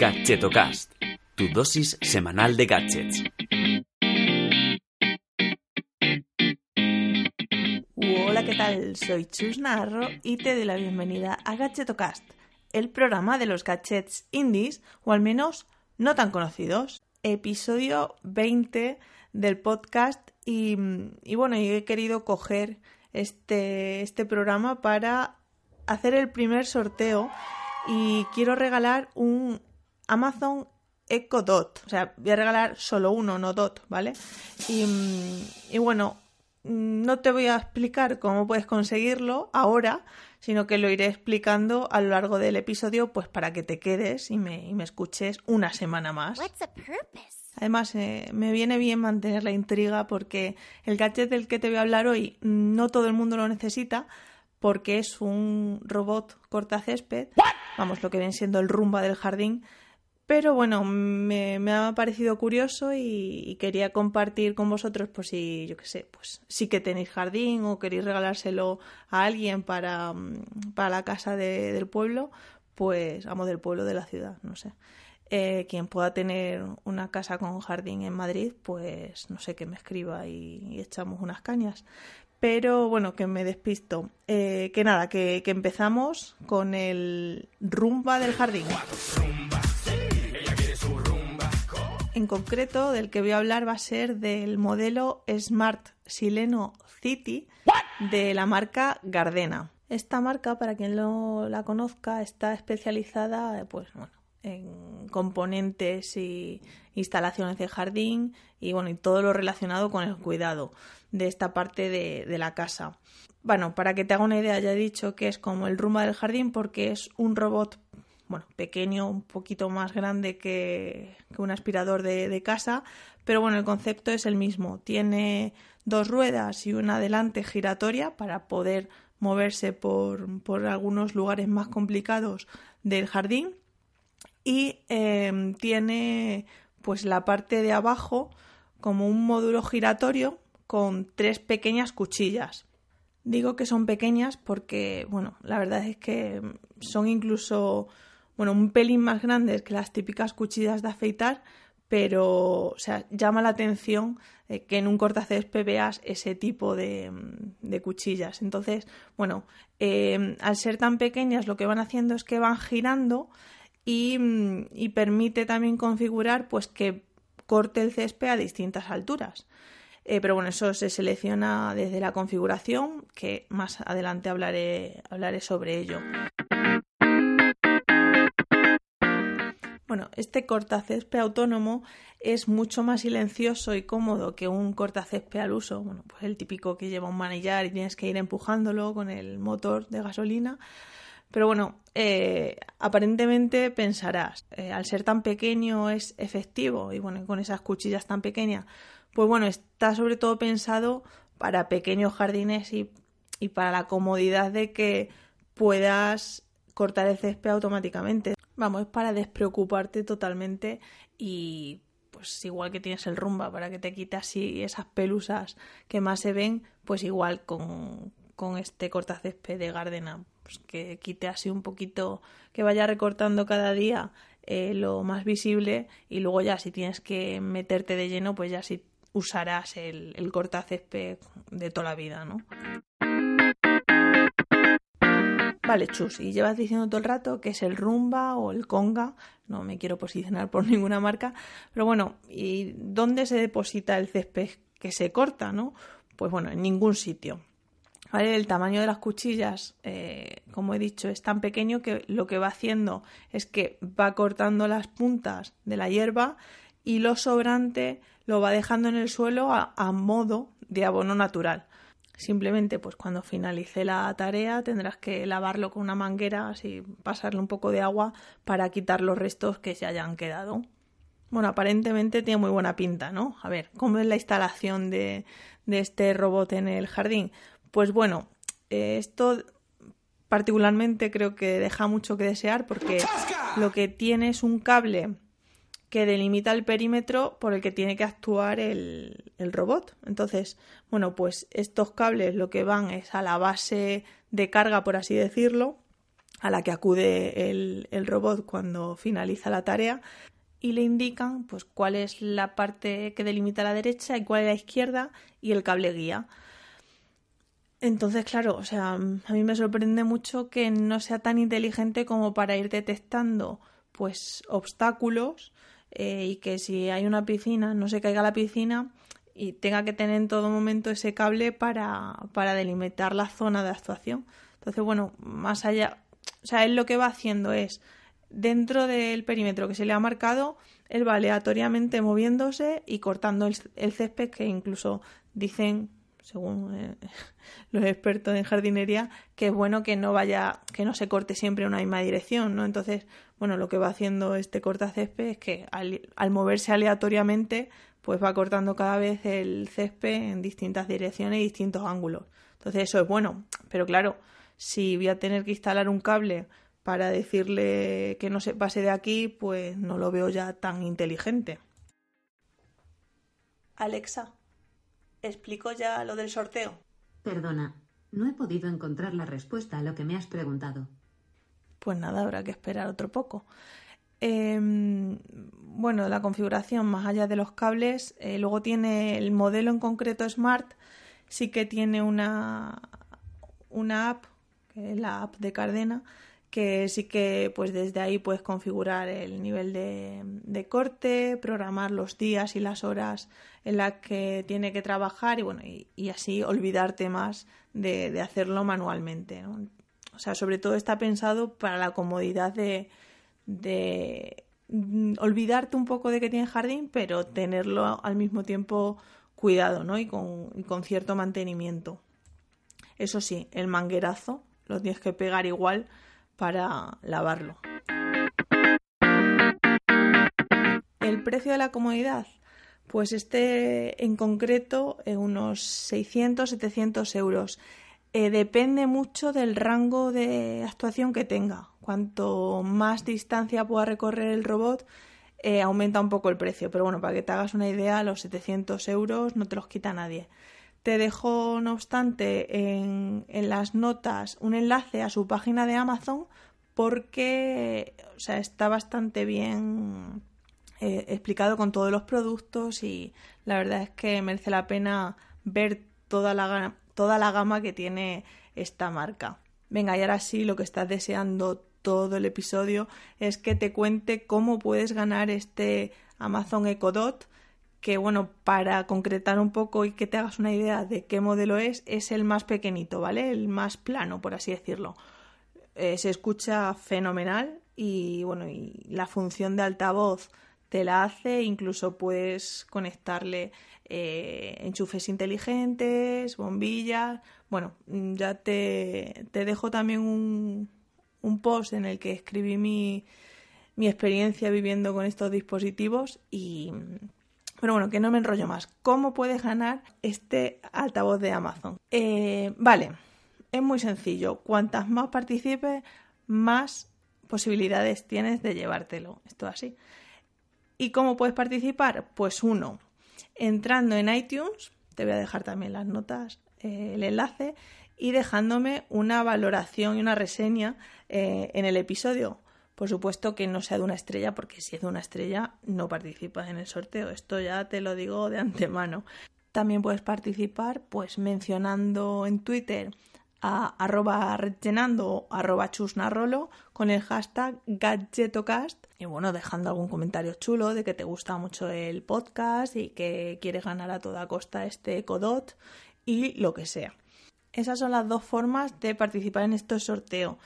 Gadgetocast, tu dosis semanal de gadgets. Hola, ¿qué tal? Soy Chus Narro y te doy la bienvenida a Gadgetocast, el programa de los gadgets indies, o al menos no tan conocidos. Episodio 20 del podcast y, bueno, he querido coger este, este programa para hacer el primer sorteo y quiero regalar un Amazon Echo Dot. O sea, voy a regalar solo uno, no Dot, ¿vale? Y, y bueno, no te voy a explicar cómo puedes conseguirlo ahora, sino que lo iré explicando a lo largo del episodio, pues para que te quedes y me, y me escuches una semana más. Además, eh, me viene bien mantener la intriga porque el gadget del que te voy a hablar hoy no todo el mundo lo necesita porque es un robot cortacésped, vamos, lo que viene siendo el rumba del jardín, pero bueno, me, ha parecido curioso y, quería compartir con vosotros, por si, yo qué sé, pues sí que tenéis jardín o queréis regalárselo a alguien para, para la casa del pueblo, pues, vamos, del pueblo de la ciudad, no sé. Eh, quien pueda tener una casa con jardín en Madrid, pues no sé, que me escriba y, echamos unas cañas. Pero bueno, que me despisto. Eh, que nada, que, que empezamos con el rumba del jardín. En concreto, del que voy a hablar va a ser del modelo Smart Sileno City de la marca Gardena. Esta marca, para quien no la conozca, está especializada pues, bueno, en componentes y instalaciones de jardín y bueno y todo lo relacionado con el cuidado de esta parte de, de, la casa. Bueno, para que te haga una idea, ya he dicho que es como el rumba del jardín porque es un robot bueno, pequeño, un poquito más grande que, un aspirador de, casa, pero bueno, el concepto es el mismo. Tiene dos ruedas y una delante giratoria para poder moverse por, algunos lugares más complicados del jardín y em, tiene pues la parte de abajo como un módulo giratorio con tres pequeñas cuchillas. Digo que son pequeñas porque, bueno, la verdad es que son incluso bueno, un pelín más grandes que las típicas cuchillas de afeitar, pero llama la atención eh, que en un cortacésped veas ese tipo de, cuchillas. Entonces, bueno, em, al ser tan pequeñas lo que van haciendo es que van girando y, y, permite también configurar pues que corte el césped a distintas alturas. Eh, pero bueno, eso se selecciona desde la configuración, que más adelante hablaré, hablaré sobre ello. Bueno, este cortacésped autónomo es mucho más silencioso y cómodo que un cortacésped al uso, bueno, pues el típico que lleva un manillar y tienes que ir empujándolo con el motor de gasolina. Pero bueno, eh, aparentemente pensarás, eh, al ser tan pequeño es efectivo y bueno, con esas cuchillas tan pequeñas, pues bueno, está sobre todo pensado para pequeños jardines y, y para la comodidad de que puedas cortar el césped automáticamente. Vamos, es para despreocuparte totalmente y pues igual que tienes el rumba para que te quite así esas pelusas que más se ven, pues igual con, con este cortacésped de Gardena, pues que quite así un poquito, que vaya recortando cada día eh, lo más visible y luego ya si tienes que meterte de lleno, pues ya sí usarás el, el cortacésped de toda la vida, ¿no? Vale, chus, y llevas diciendo todo el rato que es el rumba o el conga, no me quiero posicionar por ninguna marca, pero bueno, ¿y dónde se deposita el césped que se corta, no? Pues bueno, en ningún sitio. ¿Vale? El tamaño de las cuchillas, eh, como he dicho, es tan pequeño que lo que va haciendo es que va cortando las puntas de la hierba y lo sobrante lo va dejando en el suelo a modo de abono natural. Simplemente, pues cuando finalice la tarea tendrás que lavarlo con una manguera, así pasarle un poco de agua para quitar los restos que se hayan quedado. Bueno, aparentemente tiene muy buena pinta, ¿no? A ver, ¿cómo es la instalación de, de este robot en el jardín? Pues bueno, eh, esto particularmente creo que deja mucho que desear porque lo que tiene es un cable que delimita el perímetro por el que tiene que actuar el, robot. Entonces, bueno, pues estos cables lo que van es a la base de carga, por así decirlo, a la que acude el, robot cuando finaliza la tarea y le indican pues cuál es la parte que delimita la derecha y cuál es la izquierda y el cable guía. Entonces, claro, o sea, a mí me sorprende mucho que no sea tan inteligente como para ir detectando pues obstáculos eh, y que si hay una piscina no se caiga la piscina y tenga que tener en todo momento ese cable para, para delimitar la zona de actuación. Entonces, bueno, más allá, o sea, él lo que va haciendo es dentro del perímetro que se le ha marcado, él va aleatoriamente moviéndose y cortando el, césped que incluso dicen según eh, los expertos en jardinería, que es bueno que no vaya, que no se corte siempre en una misma dirección, ¿no? Entonces, bueno, lo que va haciendo este cortacésped es que al, al, moverse aleatoriamente, pues va cortando cada vez el césped en distintas direcciones y distintos ángulos. Entonces, eso es bueno, pero claro, si voy a tener que instalar un cable para decirle que no se pase de aquí, pues no lo veo ya tan inteligente. Alexa, ¿explico ya lo del sorteo? Perdona, no he podido encontrar la respuesta a lo que me has preguntado. Pues nada, habrá que esperar otro poco. Em, bueno, la configuración más allá de los cables, eh, luego tiene el modelo en concreto Smart, sí que tiene una, una app, que es la app de Cardena, que sí que pues desde ahí puedes configurar el nivel de, corte, programar los días y las horas en las que tiene que trabajar y bueno, y, así olvidarte más de, hacerlo manualmente. O sea, sobre todo está pensado para la comodidad de, de olvidarte un poco de que tienes jardín, pero tenerlo al mismo tiempo cuidado, ¿no? Y con, y con cierto mantenimiento. Eso sí, el manguerazo lo tienes que pegar igual para lavarlo. El precio de la comodidad, pues este en concreto en unos 600-700 euros. Eh, depende mucho del rango de actuación que tenga. Cuanto más distancia pueda recorrer el robot, eh, aumenta un poco el precio. Pero bueno, para que te hagas una idea, los 700 euros no te los quita nadie. Te dejo, no obstante, en, las notas un enlace a su página de Amazon porque está bastante bien eh, explicado con todos los productos y la verdad es que merece la pena ver toda la, toda la gama que tiene esta marca. Venga, y ahora sí, lo que estás deseando todo el episodio es que te cuente cómo puedes ganar este Amazon Echo Dot que bueno, para concretar un poco y que te hagas una idea de qué modelo es, es el más pequeñito, ¿vale? El más plano, por así decirlo. Eh, se escucha fenomenal y bueno, y la función de altavoz te la hace, incluso puedes conectarle eh, enchufes inteligentes, bombillas. Bueno, ya te, te dejo también un, un, post en el que escribí mi, mi experiencia viviendo con estos dispositivos y, pero bueno, que no me enrollo más. ¿Cómo puedes ganar este altavoz de Amazon? Eh, vale, es muy sencillo. Cuantas más participes, más posibilidades tienes de llevártelo. Esto así. ¿Y cómo puedes participar? Pues uno, entrando en iTunes, te voy a dejar también las notas, eh, el enlace, y dejándome una valoración y una reseña eh, en el episodio. Por supuesto que no sea de una estrella, porque si es de una estrella no participas en el sorteo. Esto ya te lo digo de antemano. También puedes participar pues mencionando en Twitter a arroba rellenando arroba chusnarrolo con el hashtag gadgetocast y bueno, dejando algún comentario chulo de que te gusta mucho el podcast y que quieres ganar a toda costa este Codot y lo que sea. Esas son las dos formas de participar en este sorteo.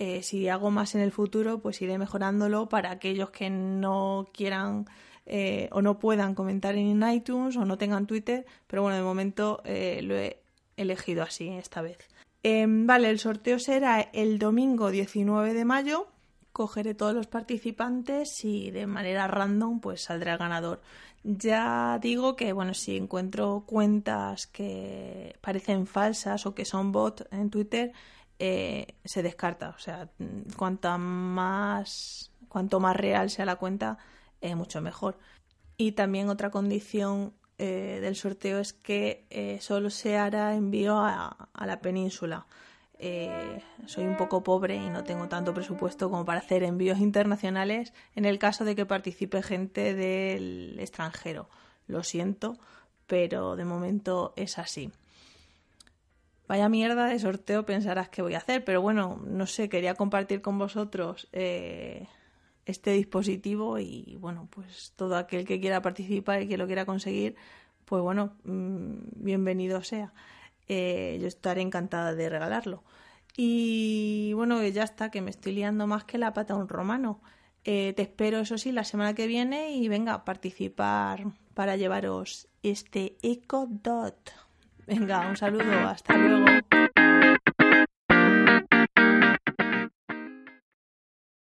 Eh, si hago más en el futuro, pues iré mejorándolo para aquellos que no quieran eh, o no puedan comentar en iTunes o no tengan Twitter, pero bueno, de momento eh, lo he elegido así esta vez. Em, vale, el sorteo será el domingo 19 de mayo. Cogeré todos los participantes y de manera random pues saldrá el ganador. Ya digo que bueno, si encuentro cuentas que parecen falsas o que son bots en Twitter, eh, se descarta. O sea, cuanto más, cuanto más real sea la cuenta, eh, mucho mejor. Y también otra condición eh, del sorteo es que solo se hará envío a, la península. eh, soy un poco pobre y no tengo tanto presupuesto como para hacer envíos internacionales en el caso de que participe gente del extranjero. Lo siento, pero de momento es así. Vaya mierda de sorteo pensarás que voy a hacer, pero bueno, no sé, quería compartir con vosotros eh, este dispositivo y bueno, pues todo aquel que quiera participar y que lo quiera conseguir, pues bueno, mm, bienvenido sea. Eh, yo estaré encantada de regalarlo. Y bueno, ya está, que me estoy liando más que la pata a un romano. Eh, te espero, eso sí, la semana que viene y venga a participar para llevaros este Eco Dot. Venga, un saludo, hasta luego.